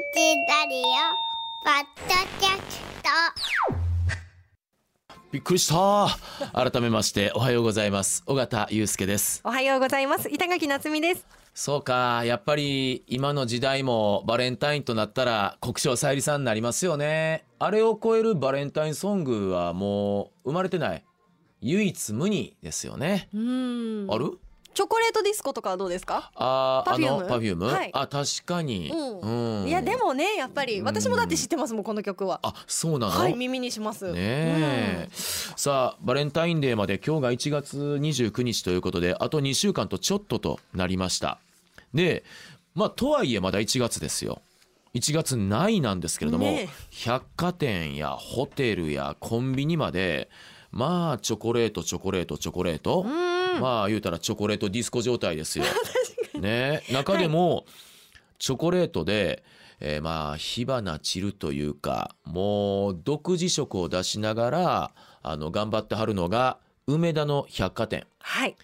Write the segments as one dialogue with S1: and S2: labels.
S1: ラリオポッドキャスト。
S2: びっくりした。改めましておはようございます。尾形祐介です。
S3: おはようございます。板垣夏美です。
S2: そうか。やっぱり今の時代もバレンタインとなったら国生さゆりさんになりますよね。あれを超えるバレンタインソングはもう生まれてない。唯一無二ですよね。
S3: うん。
S2: ある？
S3: チョコレートディスコとかはどうですか？
S2: あーあ
S3: Perfume？
S2: のパフューム、
S3: はい。
S2: あ確かに、
S3: うん。
S2: うん。
S3: いやでもねやっぱり私もだって知ってますもんこの曲は。
S2: あそうなの、
S3: はい耳にします。
S2: ねえ、さあバレンタインデーまで今日が1月29日ということであと2週間とちょっととなりました。でまあとはいえまだ1月ですよ。1月ないなんですけれども、
S3: ねえ。
S2: 百貨店やホテルやコンビニまでまあチョコレートチョコレートチョコレート、
S3: うん
S2: まあ言うたらチョコレートディスコ状態ですよ。ね中でも、チョコレートで、えーまあ火花散るというかもう独自色を出しながらあの頑張ってはるのが梅田の百貨店。
S3: はい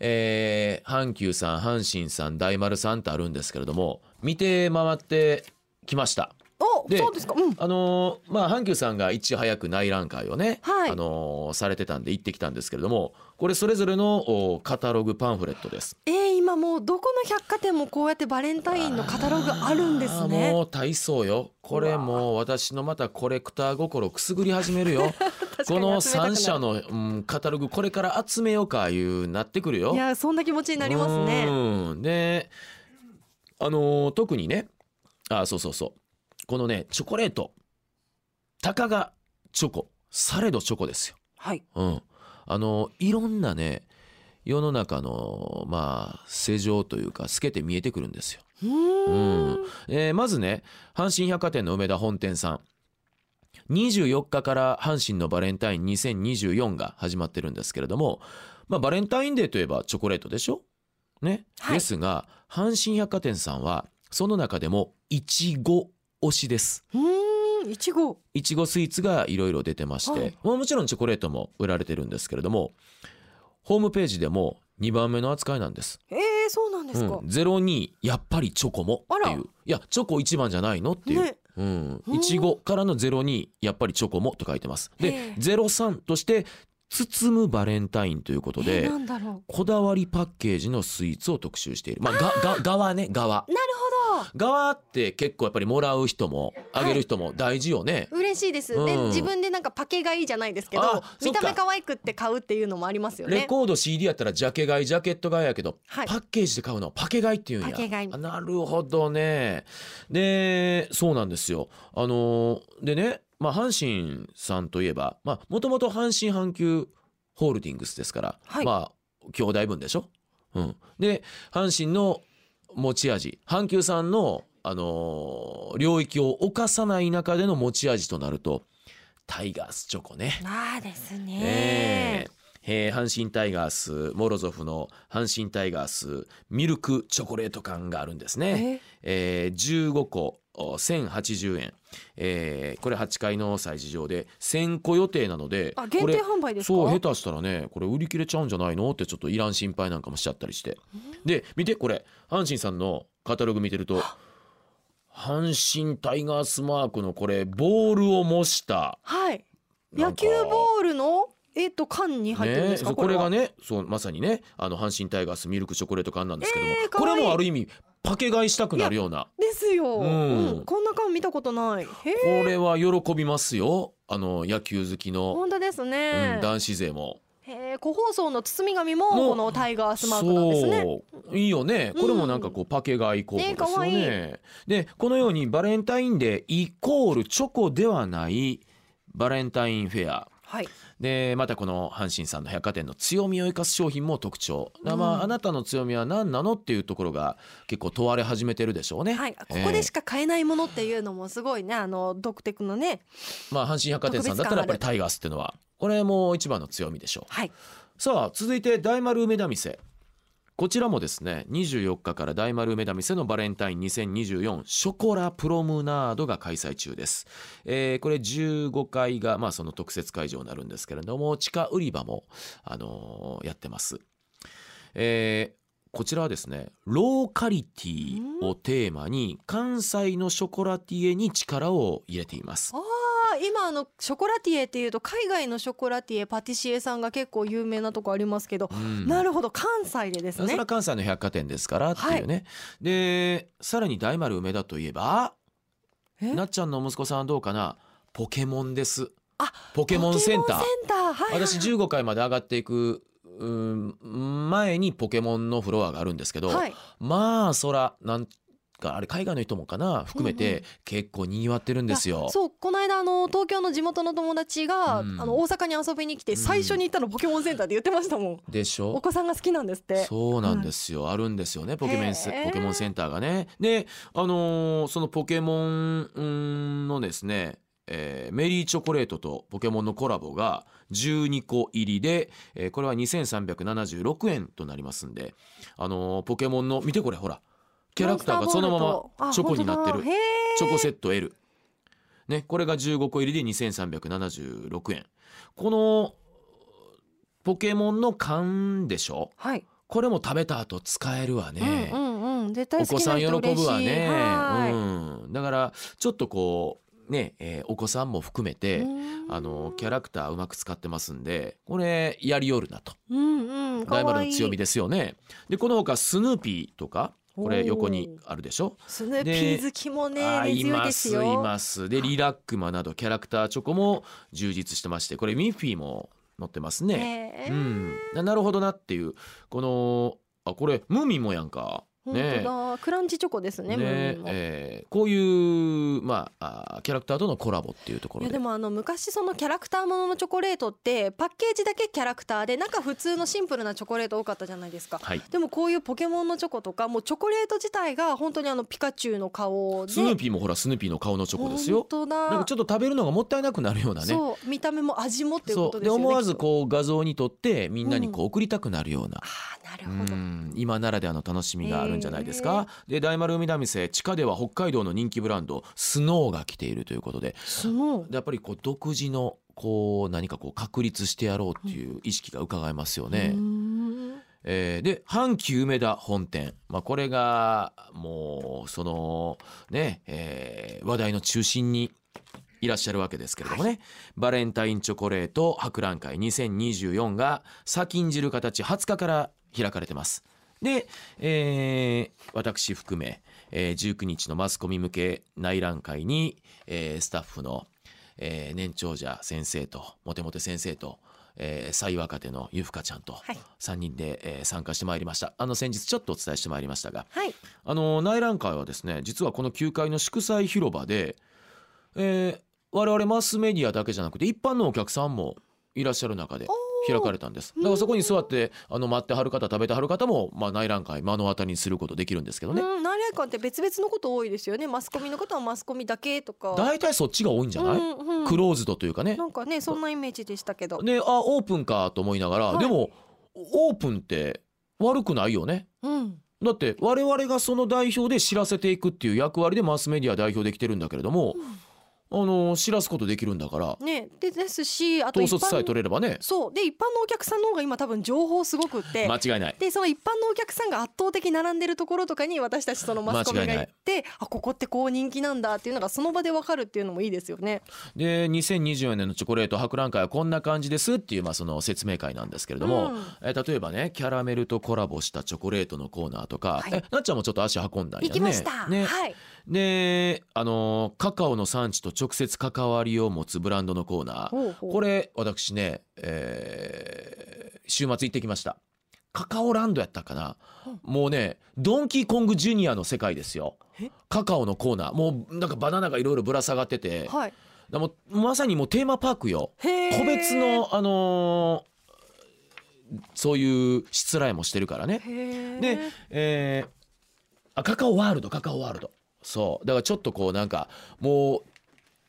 S2: えー阪急さん阪神さん大丸さんってあるんですけれども見て回ってきました。
S3: お
S2: で
S3: そうですか。うん。
S2: あのーまあ阪急さんがいち早く内覧会をね、
S3: はい。
S2: あのーされてたんで行ってきたんですけれどもこれそれぞれのおカタログパンフレットです。
S3: えー、今もうどこの百貨店もこうやってバレンタインのカタログあるんですね。
S2: もう大層よ。これもう私のまたコレクター心くすぐり始めるよ。この
S3: 集めたくなる。
S2: 3社の、うん、カタログこれから集めようかいうなってくるよ。
S3: いやそんな気持ちになりますね。
S2: うん。であのー特にねあそうそうそうこのねチョコレート。たかがチョコ。されどチョコですよ。
S3: はい。
S2: うん、あのいろんなね世の中のまあ世情というか透けて見えてくるんですよ。
S3: うーん。
S2: えーまずね阪神百貨店の梅田本店さん。24日から阪神のバレンタイン2024が始まってるんですけれども、まあ、バレンタインデーといえばチョコレートでしょ？ね、
S3: はい。
S2: ですが阪神百貨店さんはその中でもいちご推しです。
S3: うーんいちご
S2: いちごスイーツがいろいろ出てまして、
S3: はい。
S2: まあもちろんチョコレートも売られてるんですけれどもホームページでも2番目の扱いなんです。
S3: えー、そうなんですか、
S2: うん、02やっぱりチョコもって
S3: あら。
S2: いういやチョコ一番じゃないのっていう、
S3: ね。
S2: うん。
S3: うん。
S2: いちごからの02やっぱりチョコもと書いてます。
S3: へ
S2: で
S3: え
S2: 03として包むバレンタインということ
S3: えー、
S2: でこだわりパッケージのスイーツを特集している。まあがが側ね側側って結構やっぱりもらう人もあげる人も大事よね、
S3: ほど嬉しいです、で
S2: うん。
S3: 自分でなんかパケ買いじゃないですけど見た目可愛くって買うっていうのもありますよね。
S2: レコード CD やったらジャケ買いジャケット買いやけど、
S3: はい。
S2: パッケージで買うのはパケ買いっていうんや。なるほどね。でそうなんですよ。あのでねまあ阪神さんといえばまあもともと阪神阪急ホールディングスですから、
S3: はい。
S2: まあ兄弟分でしょ、うん、で阪神の持ち味。阪急さんの、あのー領域を侵さない中での持ち味となるとタイガースチョコね。
S3: ああですね。
S2: えええー阪神タイガースモロゾフの阪神タイガースミルクチョコレート缶があるんですね。え？ー15個お1080円、えーこれ8階の催事場で1000個予定なので
S3: あ限定販売ですか？
S2: そう下手したらねこれ売り切れちゃうんじゃないの？ってちょっといらん心配なんかもしちゃったりして。で見てこれ阪神さんのカタログ見てると阪神タイガースマークのこれボールを模した。
S3: はい。野球ボールの？えっと缶に入ってるんですか、
S2: ね、これ
S3: は？
S2: がねそうまさにねあの阪神タイガースミルクチョコレート缶なんですけども、
S3: えーいい。
S2: れもある意味パケ買いしたくなるような。
S3: ですよ、
S2: うん。
S3: うんこんな缶見たことない。へ
S2: こ
S3: え
S2: れは喜びますよ。あの野球好きの、
S3: 本当ですね。
S2: うん、、男子勢も。
S3: へえ個包装の包み紙も
S2: の
S3: このタイガースマークなんですね。
S2: いいよね。これもなんかこうパケ買い候補ですよね。
S3: ね
S2: でこのようにバレンタインデーイコールチョコではないバレンタインフェア。
S3: はい
S2: でまたこの阪神さんの百貨店の強みを生かす商品も特徴、ま
S3: うん。
S2: ああなたの強みは何なのっていうところが結構問われ始めてるでしょうね。
S3: はい、ここでしか買えないものっていうのもすごいねあの独特のね。
S2: まあ阪神百貨店さんだったらやっぱりタイガースっていうのはこれも一番の強みでしょう。
S3: はい。
S2: さあ続いて大丸梅田店こちらもですね24日から大丸梅田店のバレンタイン2024ショコラプロムナードが開催中です、えーこれ15階がまあその特設会場になるんですけれども地下売り場もあのーやってます。えーこちらはですねローカリティをテーマに関西のショコラティエに力を入れています。
S3: ああ今あのショコラティエっていうと海外のショコラティエパティシエさんが結構有名なとこありますけど、
S2: うん。
S3: なるほど。関西でですね。
S2: それは関西の百貨店ですからっていうね、でさらに大丸梅田といえば
S3: え？
S2: なっちゃんの息子さんはどうかな？ポケモンです。
S3: あ
S2: ポケモンセンター。
S3: センター。はいはい
S2: 私15階まで上がっていくうん前にポケモンのフロアがあるんですけど、
S3: はい。
S2: まあそらなんかあれ海外の人もかな含め
S3: うんう
S2: て結構にぎわってるんですよ。
S3: そうこの間あの東京の地元の友達が、
S2: うん。
S3: あの大阪に遊びに来て最初に行ったのポケモンセンターで言ってましたもん、
S2: でしょ？
S3: お子さんが好きなんですって。
S2: そうなんですよ、あるんですよねポケモンポケモンセンターがね。であのーそのポケモンうんのですね、えーメリーチョコレートとポケモンのコラボが12個入りで、えーこれは2376円となりますんで、あのーポケモンの見てこれほらキャラクターがそのままチョコになってるチョコセット L。ね、これが15個入りで2376円。このポケモンの缶でしょ？
S3: はい、
S2: これも食べた後使えるわね。
S3: うんうんうん
S2: お子さ
S3: なん
S2: 喜ぶわね。
S3: はい
S2: うん。だからちょっとこうね、えーお子さんも含めて、
S3: うん
S2: あのキャラクターうまく使ってますんで、これやりよるなと。
S3: うんうん
S2: 大丸の強み
S3: で
S2: ですよね。でこの他スヌーピーとかこれ横にあるでしょ？
S3: スヌーピー好きもね強いですよ
S2: すいますでリラックマなどキャラクターチョコも充実してましてこれミッフィーも載ってますね。
S3: へー
S2: うん、ななるほどなっていうこのあこれムーミンもやんか。
S3: 本
S2: ね
S3: 当だ。クランチチョコですねムーミンも。
S2: えーこういう、まあ、あキャラクターとのコラボっていうところで。
S3: でもあの昔そのキャラクターもののチョコレートってパッケージだけキャラクターで中普通のシンプルなチョコレート多かったじゃないですか。
S2: はい、
S3: でもこういうポケモンのチョコとかもうチョコレート自体が本当にあのピカチュウの顔で。
S2: スヌーピーもほらスヌーピーの顔のチョコですよ。
S3: 本。当だ。
S2: なんかちょっと食べるのがもったいなくなるようなね。
S3: そう。見た目も味もっていうことでよね
S2: 思わずこう画像に撮ってみんなにこう送りたくなるような、
S3: ああなる
S2: う
S3: ほど。
S2: ん。今ならではの楽しみがあるんじゃないですか？で大丸海な店地下では北海道の人気ブランドスノーが来ているということで。
S3: スノー。
S2: でやっぱりこう独自のこう何かこう確立してやろうっていう意識が伺えますよね。えーで阪急梅田本店、まあ、これがもうそのね、えー話題の中心にいらっしゃるわけですけれどもね、バレンタインチョコレート博覧会2024が先んじる形20日から開かれてます。で、えー私含め、えー19日のマスコミ向け内覧会に、えースタッフの、えー年長者先生とモテモテ先生と、えー最若手のゆふかちゃんと
S3: はい。
S2: 3人で、えー参加してまいりました。あの先日ちょっとお伝えしてまいりましたが
S3: はい。
S2: あの内覧会はですね実はこの9階の祝祭広場で、えー我々マスメディアだけじゃなくて一般のお客さんもいらっしゃる中で開かれたんです。だからそこに座ってあの待ってはる方食べてはる方も、まあ、内覧会目の当たりにすることできるんですけどね。
S3: うん内覧会って別々のこと多いですよね。マスコミの方はマスコミだけとか。
S2: 大体そっちが多いんじゃない、
S3: うんうん。
S2: クローズドというかね。
S3: なんかねそんなイメージでしたけど。
S2: であオープンかと思いながら、
S3: はい。
S2: でもオープンって悪くないよね。
S3: うん。
S2: だって我々がその代表で知らせていくっていう役割でマスメディア代表できてるんだけれども、あの知らすことできるんだから。
S3: ねでですしあと一
S2: 統率さえ
S3: 般
S2: 取れればね。
S3: そう。で一般のお客さんの方が今多分情報すごくって。
S2: 間違いない。
S3: でその一般のお客さんが圧倒的に並んでるところとかに私たちそのマスコミが行ってあここってこう人気なんだっていうのがその場でわかるっていうのもいいですよね。
S2: で2024年のチョコレート博覧会はこんな感じですっていう、まあ、その説明会なんですけれども、
S3: うん。
S2: え例えばねキャラメルとコラボしたチョコレートのコーナーとか、
S3: はい。
S2: えなっちゃんもちょっと足運んだんやね。
S3: 行きました。
S2: ね。
S3: はい。
S2: であのカカオの産地と直接関わりを持つブランドのコーナー。これ私ね、えー週末行ってきました。カカオランドやったかな、もうねドンキーコングジュニアの世界ですよ。
S3: え？
S2: カカオのコーナー。もうなんかバナナがいろいろぶら下がってて、
S3: はい。
S2: だもうまさにもうテーマパークよ。個別のあのーそういうしつらいもしてるからね。で、えーあカカオワールドカカオワールドそう。だからちょっとこうなんかもう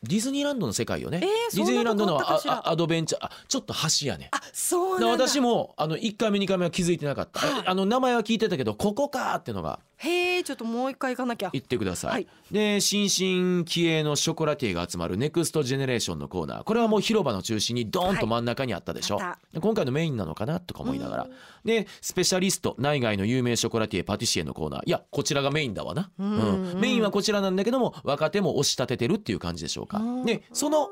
S2: ディズニーランドの世界よね、
S3: えー
S2: ディズニーランドのアドベンチャー。あちょっと橋やね。
S3: あそう
S2: で
S3: なんだ。
S2: 私もあの1回目2回目は気づいてなかった、
S3: はい。
S2: あの名前は聞いてたけどここかってのが
S3: へえちょっともう一回行かなきゃ。
S2: 行ってください、
S3: はい。
S2: で新進気鋭のショコラティエが集まるネクストジェネレーションのコーナー。これはもう広場の中心にドーンと真ん中にあったでしょ、
S3: あった。
S2: で今回のメインなのかなとか思いながら。
S3: うん。
S2: でスペシャリスト内外の有名ショコラティエパティシエのコーナー。いやこちらがメインだわな、
S3: うん
S2: うんメインはこちらなんだけども若手も押し立ててるっていう感じでしょうか。
S3: うん
S2: でその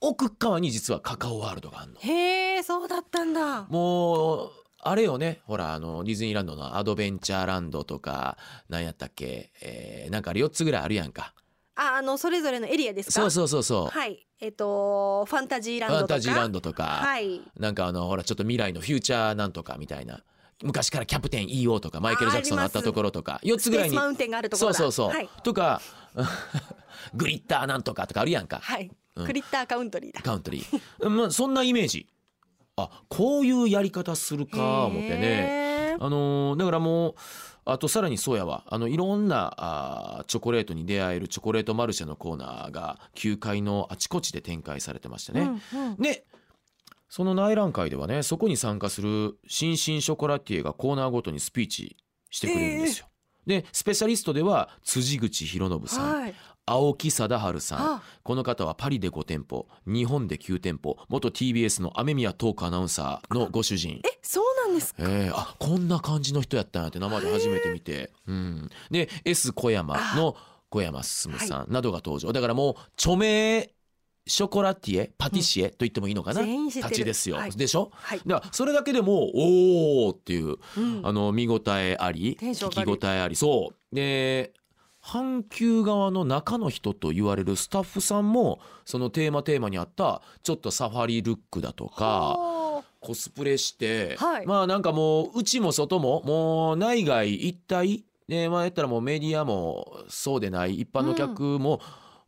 S2: 奥側に実はカカオワールドがあるの。
S3: へえそうだったんだ。
S2: もうあれよね。ほらあのディズニーランドのアドベンチャーランドとか何やったっけ、えーなんかあれ4つぐらいあるやんか。
S3: ああのそれぞれのエリアですか？
S2: そうそうそうそう、
S3: はい。えっ、とファンタジーランドとか？
S2: ファンタジーランドとか、
S3: はい。
S2: なんかあのほらちょっと未来のフューチャーなんとかみたいな。昔からキャプテン EO とかマイケル・ジャクソンのあったところとか4つぐらいに。
S3: マウンテンがあるところだ。
S2: そうそうそう、
S3: はい、
S2: とか グリッターなんとかとかあるやんか。
S3: はい。
S2: うん。
S3: クリッターカウントリーだ。
S2: カウントリー、まあ、そんなイメージあこういうやり方するか思ってね。あのーだからもうあとさらにそうやわ。あのいろんなあーチョコレートに出会えるチョコレートマルシェのコーナーが9階のあちこちで展開されてましてね、
S3: うんうん。
S2: でその内覧会ではねそこに参加する新進ショコラティエがコーナーごとにスピーチしてくれるんですよ。でスペシャリストでは辻口博信さん、
S3: はい
S2: 青木貞治さん。
S3: あ。
S2: この方はパリで5店舗日本で9店舗元 TBS の雨宮トークアナウンサーのご主人。
S3: えそうなんですか？
S2: えー、あこんな感じの人やったんやって生で初めて見て、うん、で S 小山の小山進さんなどが登場。だからもう著名ショコラティエパティシエと言ってもいいのかな、
S3: 全員知ってる。
S2: たちですよ、
S3: はい。
S2: でしょ？
S3: はい、
S2: だからそれだけでもおーっていう
S3: うん。
S2: あの見応えあり。聞き応えあり。そう。で阪急側の中の人と言われるスタッフさんもそのテーマテーマにあったちょっとサファリルックだとか
S3: は
S2: コスプレして、
S3: はい。
S2: まあなんかもう内も外ももう内外一体。でまあやったらもうメディアもそうでない一般の客も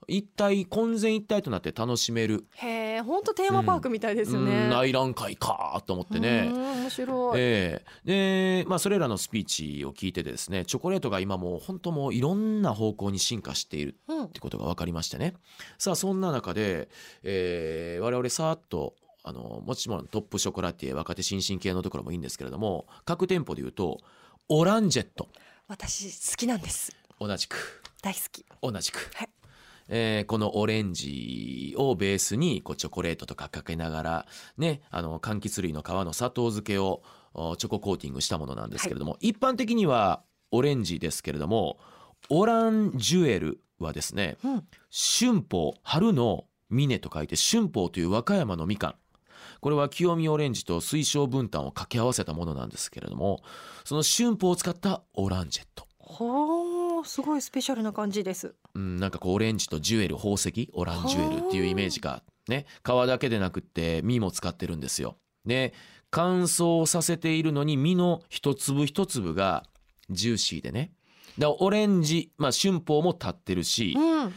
S2: 一体混然一体となって楽しめる、
S3: あへえ本当テーマパークみたいですよね、
S2: うん内覧会かと思ってね。
S3: うん面白い、
S2: ええ。でまあそれらのスピーチを聞いてですねチョコレートが今もう本当もういろんな方向に進化している
S3: うん。
S2: ってことが分かりましてね。さあそんな中で、えー我々さーっとあのもちろんトップショコラティエ若手新進系のところもいいんですけれども各店舗でいうとオランジェット。
S3: 私好きなんです。
S2: 同じく。
S3: 大好き。
S2: 同じく、
S3: はい
S2: えーこのオレンジをベースにこうチョコレートとかかけながらねあの柑橘類の皮の砂糖漬けをおチョココーティングしたものなんですけれども、一般的にはオレンジですけれどもオランジュエルはですね
S3: うん。
S2: 春宝春の峰と書いて春宝という和歌山のみかん。これは清見オレンジと水晶分担を掛け合わせたものなんですけれどもその春宝を使ったオランジェット
S3: すごいスペシャルな感じです。
S2: うん、なんかこうオレンジとジュエル宝石？オランジュエルっていうイメージがね。皮だけでなくって実も使ってるんですよ。で乾燥させているのに実の一粒一粒がジューシーでね。だからオレンジ、まあ、春宝も立ってるし
S3: うん。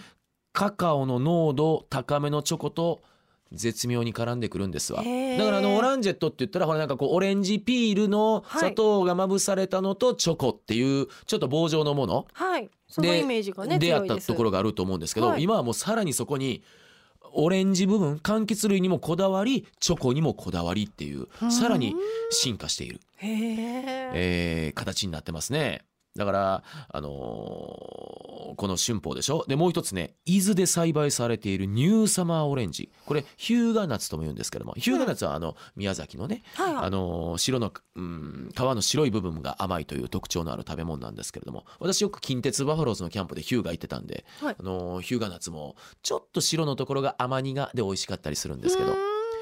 S2: カカオの濃度高めのチョコと絶妙に絡んでくるんですわ。だからあのオランジェットって言ったらほらなんかこうオレンジピールの
S3: はい。
S2: 砂糖がまぶされたのとチョコっていうちょっと棒状のもの、
S3: はい。その
S2: で
S3: イメージがね
S2: 出会ったところがあると思うんですけど、
S3: はい。
S2: 今はもうさらにそこにオレンジ部分柑橘類にもこだわりチョコにもこだわりっていう
S3: うん
S2: さらに進化している、えー形になってますね。だから、あのーこの春宝でしょ？でもう一つね伊豆で栽培されているニューサマーオレンジ。これヒューガナッツとも言うんですけどもヒューガナッツはあの宮崎のね
S3: はいはい。
S2: あの白の、うん、皮の白い部分が甘いという特徴のある食べ物なんですけれども私よく近鉄バファローズのキャンプでヒューが行ってたんで、
S3: はい。
S2: あのヒューガナッツもちょっと白のところが甘苦で美味しかったりするんですけど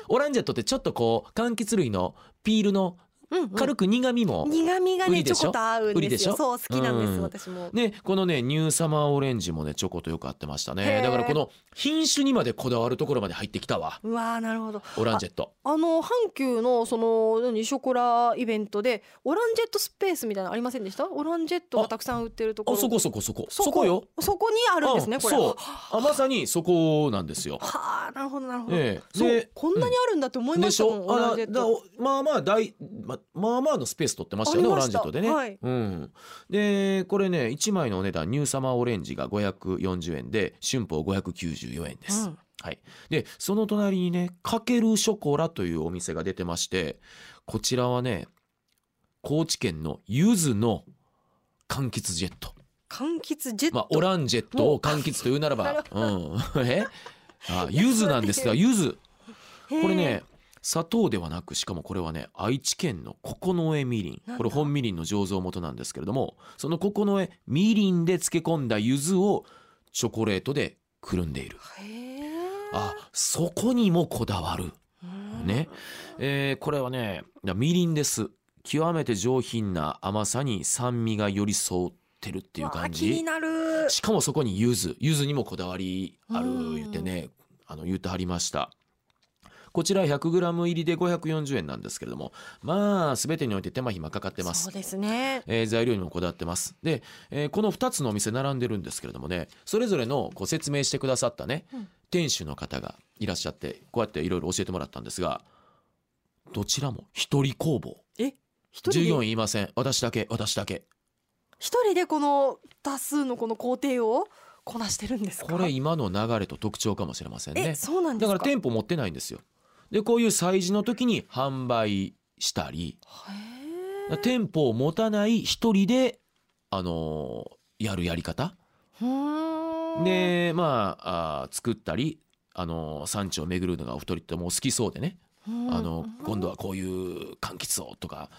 S2: オランジェットってちょっとこう柑橘類のピールの
S3: うんうん。
S2: 軽く苦みも、
S3: 苦味がねチョコと合うんで
S2: すしょ？
S3: よそう好きなんです、
S2: うん。
S3: 私も。
S2: ね、このねニューサマーオレンジもねチョコとよく合ってました
S3: へ
S2: ね
S3: ー。
S2: だからこの品種にまでこだわるところまで入ってきたわ。
S3: うわーなるほど。
S2: オランジェット。
S3: あの阪急のその何ショコライベントでオランジェットスペースみたいなのありませんでした？オランジェットがたくさん売ってるところ。
S2: あそこそこそこ。
S3: そ
S2: そこよ。
S3: そこにあるんですねこれ
S2: うんそう。あまさにそこなんですよ。
S3: はあなるほどなるほど、
S2: ええ。
S3: そう
S2: で
S3: こんなにあるんだって思いま
S2: でした
S3: しもん、
S2: ょ？
S3: オランジェット。
S2: まあまあ大ままあまあのスペース取ってましたよねオランジェットでね、
S3: はい。
S2: うん、でこれね1枚のお値段ニューサマーオレンジが540円で春宝594円です、
S3: うん。
S2: はい、でその隣にねかけるショコラというお店が出てましてこちらはね高知県の柚子の柑橘ジェット。
S3: 柑橘ジェット、
S2: まあオランジェットを柑橘というならば。うん。え？あ柚子なんですが柚子
S3: へー。
S2: これね砂糖ではなくしかもこれはね愛知県の九重みりん。これ本みりんの醸造元なんですけれどもその九重みりんで漬け込んだ柚子をチョコレートでくるんでいる。あそこにもこだわる。
S3: うん。
S2: ね、えーこれはねみりんです。極めて上品な甘さに酸味が寄り添ってるっていう感じ。
S3: 気になる。
S2: しかもそこに柚子。柚子にもこだわりある
S3: うん
S2: 言ってねあの言ってはりましたこちら 100g 入りで540円なんですけれどもまあ全てにおいて手間暇かかってます。
S3: そうですね。
S2: えー材料にもこだわってます。で、えーこの2つのお店並んでるんですけれどもねそれぞれのこう説明してくださったね、
S3: うん。
S2: 店主の方がいらっしゃってこうやっていろいろ教えてもらったんですがどちらも一人工房。
S3: え？
S2: 従業員いません。私だけ私だけ。
S3: 一人でこの多数のこの工程をこなしてるんですか？
S2: これ今の流れと特徴かもしれません
S3: え
S2: ね
S3: そうなんですか？
S2: だから店舗持ってないんですよでこういう催事の時に販売したり店舗を持たない一人であのーやるやり方。でまああー作ったりあの産地を巡るのがお二人とも好きそうでね、
S3: うん。
S2: あの今度はこういう柑橘をとか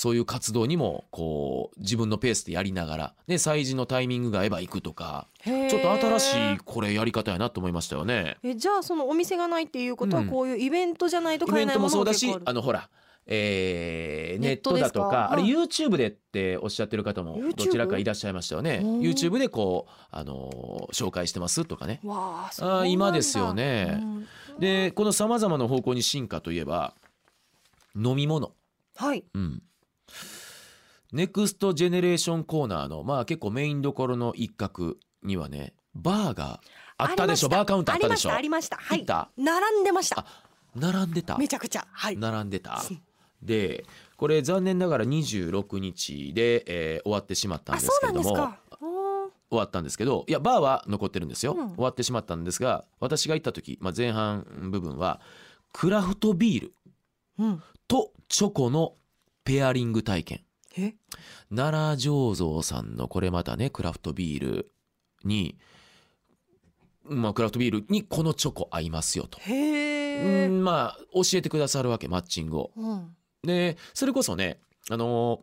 S2: そういう活動にもこう自分のペースでやりながらで催事のタイミングが合えば行くとかちょっと新しいこれやり方やなと思いましたよね。
S3: えじゃあそのお店がないっていうことは
S2: うん
S3: こういうイベントじゃないと
S2: イベント
S3: 買えないも
S2: もそうだし
S3: のも結構ある
S2: あのほら、えーネッ
S3: ト
S2: だとかあれ
S3: はい
S2: YouTube でっておっしゃってる方も？どちらかいらっしゃいましたよね。YouTube でこうあのー紹介してますとかね。
S3: わあ
S2: 今ですよね
S3: うん
S2: でこのさまざまな方向に進化といえば飲み物。
S3: はい
S2: うん。ネクストジェネレーションコーナーのまあ結構メインどころの一角にはねバーがあったでしょ。バーカウンターあったでしょ。
S3: ありましたありました。はい。並んでました。
S2: あ並んでた？
S3: めちゃくちゃ。はい。
S2: 並んでた。でこれ残念ながら26日で、えー終わってしまったん
S3: あ
S2: ですけれども終わったんですけどいやバーは残ってるんですよ、
S3: うん。
S2: 終わってしまったんですが私が行った時、まあ、前半部分はクラフトビール
S3: うん。
S2: とチョコのペアリング体験。
S3: え
S2: 奈良醸造さんのこれまたねクラフトビールにまあクラフトビールにこのチョコ合いますよと、
S3: へ
S2: まあ教えてくださるわけマッチングを。
S3: うん。
S2: でそれこそねあの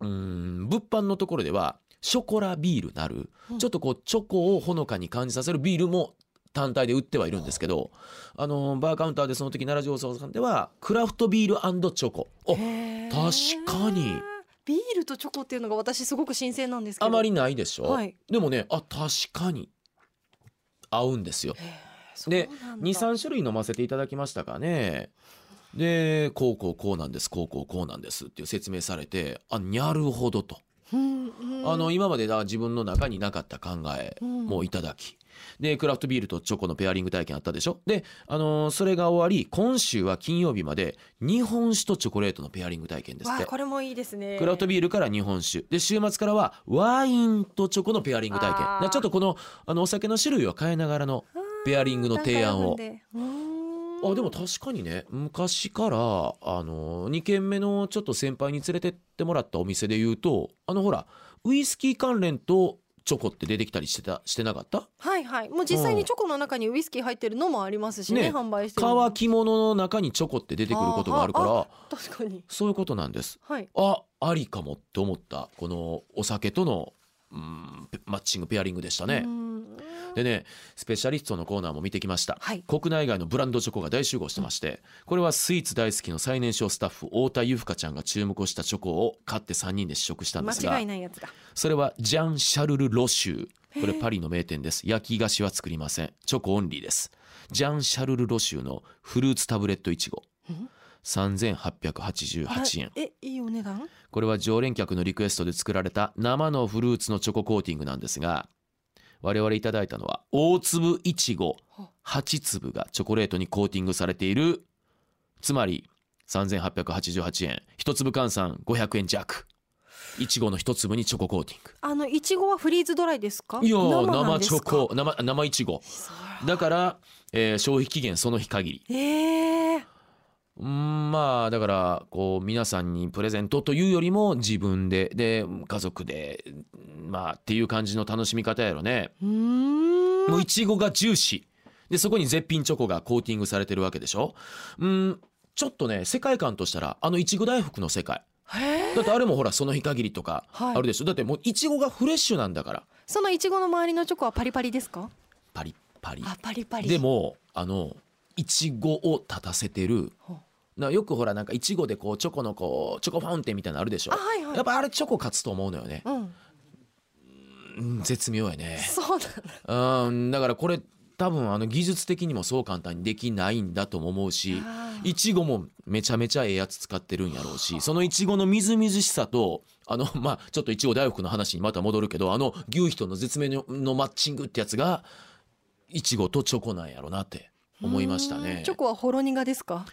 S2: うん物販のところではショコラビールなる、
S3: うん。
S2: ちょっとこうチョコをほのかに感じさせるビールも単体で売ってはいるんですけどあのバーカウンターでその時奈良醸造さんではクラフトビールチョコ。お
S3: へー。
S2: 確かに
S3: ビールとチョコっていうのが私すごく新鮮なんですけど。
S2: あまりないでしょ、
S3: はい。
S2: でもねあ確かに。合うんですよ。で
S3: なんだ。
S2: 23種類飲ませていただきましたかね。でこうこうこうなんですこうこうこうなんですっていう説明されてあなるほどと、あの今までだ自分の中になかった考え
S3: うん。
S2: もいただき、でクラフトビールとチョコのペアリング体験あったでしょ？で、あのーそれが終わり今週は金曜日まで日本酒とチョコレートのペアリング体験ですって。
S3: わあこれもいいですね。
S2: クラフトビールから日本酒。で週末からはワインとチョコのペアリング体験。
S3: あー。
S2: ちょっとこのあのお酒の種類を変えながらのペアリングの提案をあでも確かにね。昔からあの2軒目のちょっと先輩に連れてってもらったお店で言うとあのほらウイスキー関連とチョコって出てきたりしてたしてなかった？
S3: はいはい。もう実際にチョコの中にウイスキー入ってるのもありますしね
S2: ね。
S3: 販売してる
S2: 乾き物の中にチョコって出てくることがあるから
S3: あ確かに。
S2: そういうことなんです。
S3: はい。
S2: あありかもって思ったこのお酒とのうんペマッチングペアリングでしたね。
S3: うん
S2: でねスペシャリストのコーナーも見てきました、
S3: はい。
S2: 国内外のブランドチョコが大集合してましてこれはスイーツ大好きの最年少スタッフ太田由香ちゃんが注目をしたチョコを買って3人で試食したんですが
S3: 間違いないやつだ
S2: それはジャン・シャルル・ロシュー。これパリの名店です。焼き菓子は作りません。チョコオンリーです。ジャン・シャルル・ロシューのフルーツタブレットいちご
S3: うん
S2: ？3888円。
S3: えいいお値段？
S2: これは常連客のリクエストで作られた生のフルーツのチョココーティングなんですが我々いただいたのは大粒いちご8粒がチョコレートにコーティングされているつまり3888円。一粒換算500円弱。いちごの一粒にチョココーティング。
S3: あのいちごはフリーズドライですか？
S2: いや生チョコ生生いちご。だから、えー消費期限その日限り。
S3: ええ
S2: うんまあだからこう皆さんにプレゼントというよりも自分でで家族でまあっていう感じの楽しみ方やろね。
S3: うーん。
S2: もういちごがジューシー。でそこに絶品チョコがコーティングされてるわけでしょ。うんちょっとね世界観としたらあのいちご大福の世界。だってあれもほらその日限りとか
S3: はい。
S2: あるでしょ、だってもういちごがフレッシュなんだから。
S3: そのいちごの周りのチョコはパリパリですか？
S2: パリッパリ。
S3: あパリパリ。
S2: でもあのいちごを立たせてる
S3: ほ
S2: なよくほらなんかいちごでこうチョコのこうチョコファウンテンみたいなのあるでしょ？
S3: あはいはい。
S2: やっぱあれチョコ勝つと思うのよね、
S3: うん。
S2: うん、絶妙やね。
S3: そうだ
S2: うんだからこれ多分あの技術的にもそう簡単にできないんだとも思うしいちごもめちゃめちゃええやつ使ってるんやろうしそのいちごのみずみずしさとあの まあちょっといちご大福の話にまた戻るけどあの牛皮との絶妙のマッチングってやつがいちごとチョコなんやろなって思いましたね。
S3: ん。チョコはほろ苦ですか？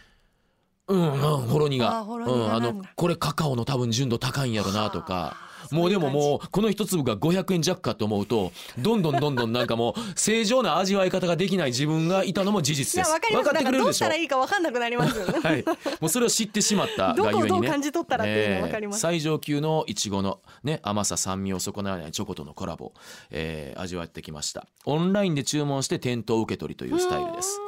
S2: うんうんほろ苦
S3: あほろ苦
S2: うん、あ
S3: なんだ
S2: のこれカカオの多分純度高いんやろなとか。もうでももうこの一粒が500円弱かと思うとどんどんどんどんなんかもう正常な味わい方ができない自分がいたのも事
S3: い
S2: 実です。
S3: やわかります。
S2: 分かってくれるでしょ？
S3: なんかどうしたらいいかわかんなくなりますよね。
S2: はい、もうそれを知ってしまった
S3: どこを
S2: がゆえにね。
S3: どう感じ取ったらっていうのわかります。
S2: 最上級のいちごのね甘さ酸味を損なわないチョコとのコラボ、えー味わってきました。オンラインで注文して店頭受け取りというスタイルです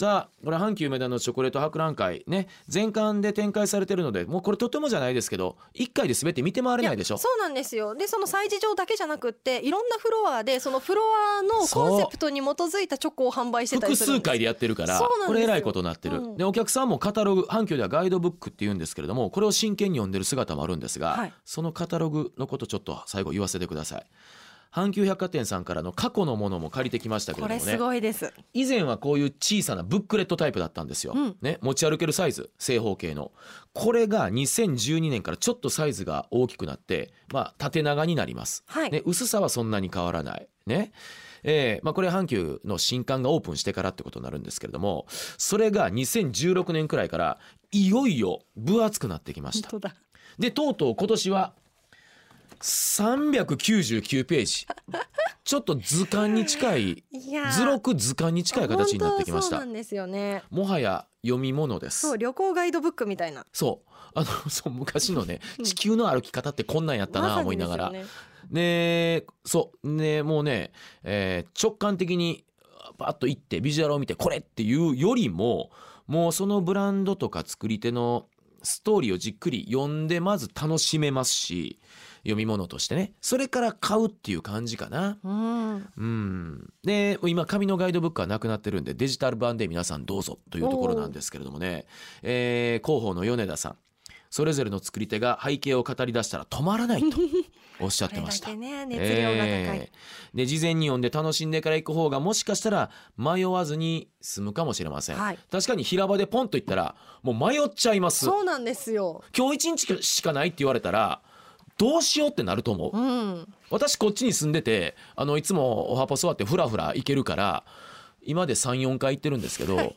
S2: さあこれ阪急梅田のチョコレート博覧会ね全館で展開されてるのでもうこれとてもじゃないですけど1回で全て見て回れないでしょ？
S3: そうなんですよ。でその催事場だけじゃなくっていろんなフロアでそのフロアのコンセプトに基づいたチョコを販売してたり
S2: 複
S3: するんです。
S2: 数回でやってるからこれえらいことになってる、
S3: うん。
S2: でお客さんもカタログ阪急ではガイドブックって言うんですけれどもこれを真剣に読んでる姿もあるんですが、
S3: はい
S2: そのカタログのことちょっと最後言わせてください阪急百貨店さんからの過去のものも借りてきましたけれどもね。
S3: これすごいです。
S2: 以前はこういう小さなブックレットタイプだったんですよ、
S3: うん。
S2: ね、持ち歩けるサイズ正方形の。これが2012年からちょっとサイズが大きくなって、まあ、縦長になります。
S3: はい、
S2: ね、薄さはそんなに変わらない。ね。えーまあ、これ阪急の新刊がオープンしてからってことになるんですけれどもそれが2016年くらいからいよいよ分厚くなってきました。
S3: 本当だ。
S2: でとうとう今年は399ページ。ちょっと図鑑に近い。図録図鑑に近い形になってきました。
S3: そうなんですよね。
S2: もはや読み物です。
S3: そう旅行ガイドブックみたいな。
S2: そう。あの そう昔のね
S3: うん。
S2: 地球の歩き方ってこんなんやったな思いながら、
S3: ね
S2: でそう。ねもうね、えー直感的にパッと行ってビジュアルを見てこれっていうよりももうそのブランドとか作り手のストーリーをじっくり読んでまず楽しめますし読み物としてね。それから買うっていう感じかな。
S3: うん。
S2: うん、で今紙のガイドブックはなくなってるんでデジタル版で皆さんどうぞというところなんですけれどもね、えー広報の米田さん。それぞれの作り手が背景を語り出したら止まらないと おっしゃってました。
S3: ね熱量が高い、
S2: えー。で事前に読んで楽しんでから行く方がもしかしたら迷わずに済むかもしれません、
S3: はい。
S2: 確かに平場でポンと行ったらもう迷っちゃいます。
S3: そうなんですよ。
S2: 今日一日しかないって言われたらどうしようってなると思う。
S3: うん。
S2: 私こっちに住んでてあのいつもおはぽ座ってフラフラ行けるから今で34回行ってるんですけど、
S3: は い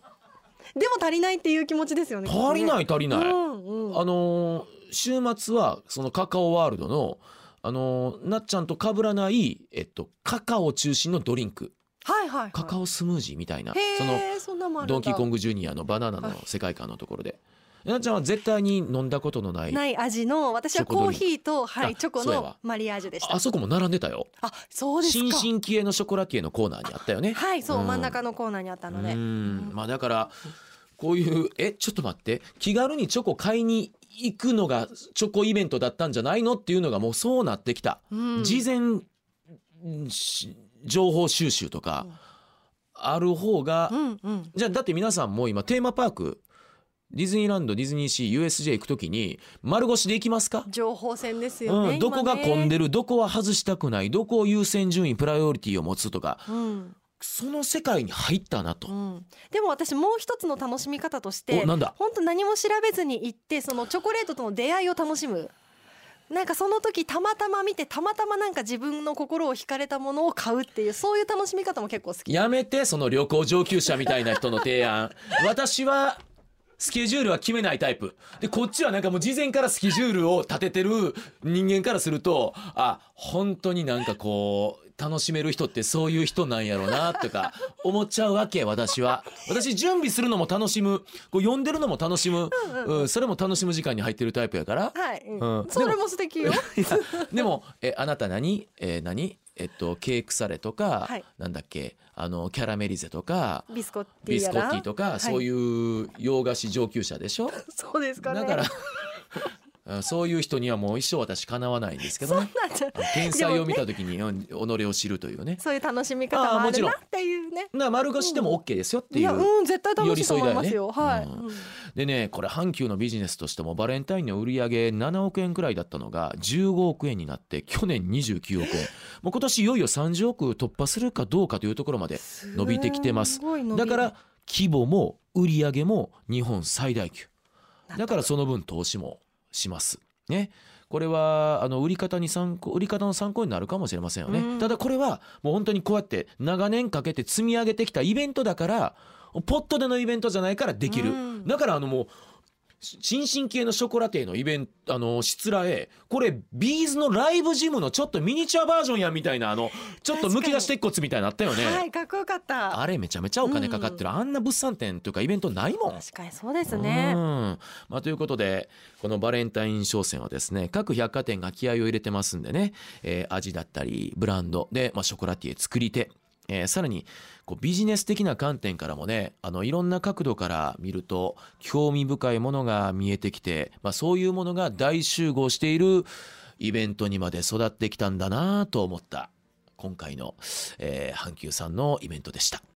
S3: でも足りないっていう気持ちですよね
S2: 足りない
S3: い
S2: 足りない、
S3: うんうん、
S2: あのー週末はそのカカオワールドのあのーなっちゃんと被らない、えっと、カカオ中心のドリンク。
S3: はいはい、はい、
S2: カカオスムージーみたいな。
S3: へ
S2: そのドンキーコングジュニアのバナナの世界観のところで、なっちゃんは絶対に飲んだことのない
S3: ない味の私はコーヒーとはい
S2: あ
S3: チョコのマリアージュでした。
S2: あそこも並んでたよ。
S3: あそうですか。
S2: 新進気鋭のショコラティエのコーナーにあったよね。
S3: はいそう、
S2: うん。
S3: 真ん中のコーナーにあったので。
S2: うん。まあだからこういうえちょっと待って。気軽にチョコ買いに行くのがチョコイベントだったんじゃないのっていうのがもうそうなってきた、
S3: うん。
S2: 事前情報収集とかある方が、
S3: うんうん。
S2: じゃあだって皆さんも今テーマパークディズニーランドディズニーシー USJ 行く時に丸腰で行きますか？
S3: 情報戦ですよね、
S2: うん、どこが混ん
S3: で、
S2: でるどこは外したくないどこを優先順位プライオリティを持つとか。
S3: うん。
S2: その世界に入ったなと。
S3: う。ん、でも私もう一つの楽しみ方として
S2: おなんだ？
S3: 本当何も調べずに行ってそのチョコレートとの出会いを楽しむ。なんかその時たまたま見てたまたまなんか自分の心を惹かれたものを買うっていうそういう楽しみ方も結構好き。
S2: やめてその旅行上級者みたいな人の提案。私はスケジュールは決めないタイプ。でこっちはなんかもう事前からスケジュールを立ててる人間からするとあ本当になんかこう楽しめる人ってそういう人なんやろなとか思っちゃうわけ私は。私準備するのも楽しむ。こう読んでるのも楽しむ、うん、それも楽しむ時間に入ってるタイプやから。
S3: はい、う
S2: うん。
S3: ん、それも素敵よ。
S2: でもえあなた何？えー何？えっとケークサレとか、
S3: はい。
S2: なんだっけ？あのキャラメリゼとか
S3: ビスコッティやら？
S2: ビスコッティとか、
S3: はい。
S2: そういう洋菓子上級者でしょ？
S3: そうですかね。
S2: だからあそういう人にはもう一生私かなわないんですけどね。天才を見た時に、うん己を知るというね。
S3: そういう楽しみ方も
S2: あーもちろん
S3: あるなっていうね。
S2: な丸腰でも OK ですよっていう、
S3: うん絶対楽しいと思いますよ。
S2: 寄り添いだ
S3: はい、
S2: でねこれ阪急のビジネスとしてもバレンタインの売り上げ7億円くらいだったのが15億円になって去年29億円。もう今年いよいよ30億突破するかどうかというところまで伸びてきてます。だから規模も売り上げも日本最大級。だからその分投資もします。ね。これはあの売り方に参考売り方の参考になるかもしれませんよね、
S3: うん。
S2: ただこれはもう本当にこうやって長年かけて積み上げてきたイベントだからポットでのイベントじゃないからできる、
S3: うん。
S2: だからあのもう新進系のショコラティエのイベントあのしつらえこれビーズのライブジムのちょっとミニチュアバージョンやみたいなあのちょっとむき出し鉄骨みたいになったよね、
S3: はいかっこよかった。
S2: あれめちゃめちゃお金かかってる、あんな物産展というかイベントないもん。
S3: 確かにそうですね。
S2: うん。まあ、ということでこのバレンタイン商戦はですね各百貨店が気合を入れてますんでね、えー味だったりブランドで、まあ、ショコラティエ作り手、えーさらにこうビジネス的な観点からもねあのいろんな角度から見ると興味深いものが見えてきて、まあ、そういうものが大集合しているイベントにまで育ってきたんだなと思った今回の、えー阪急さんのイベントでした。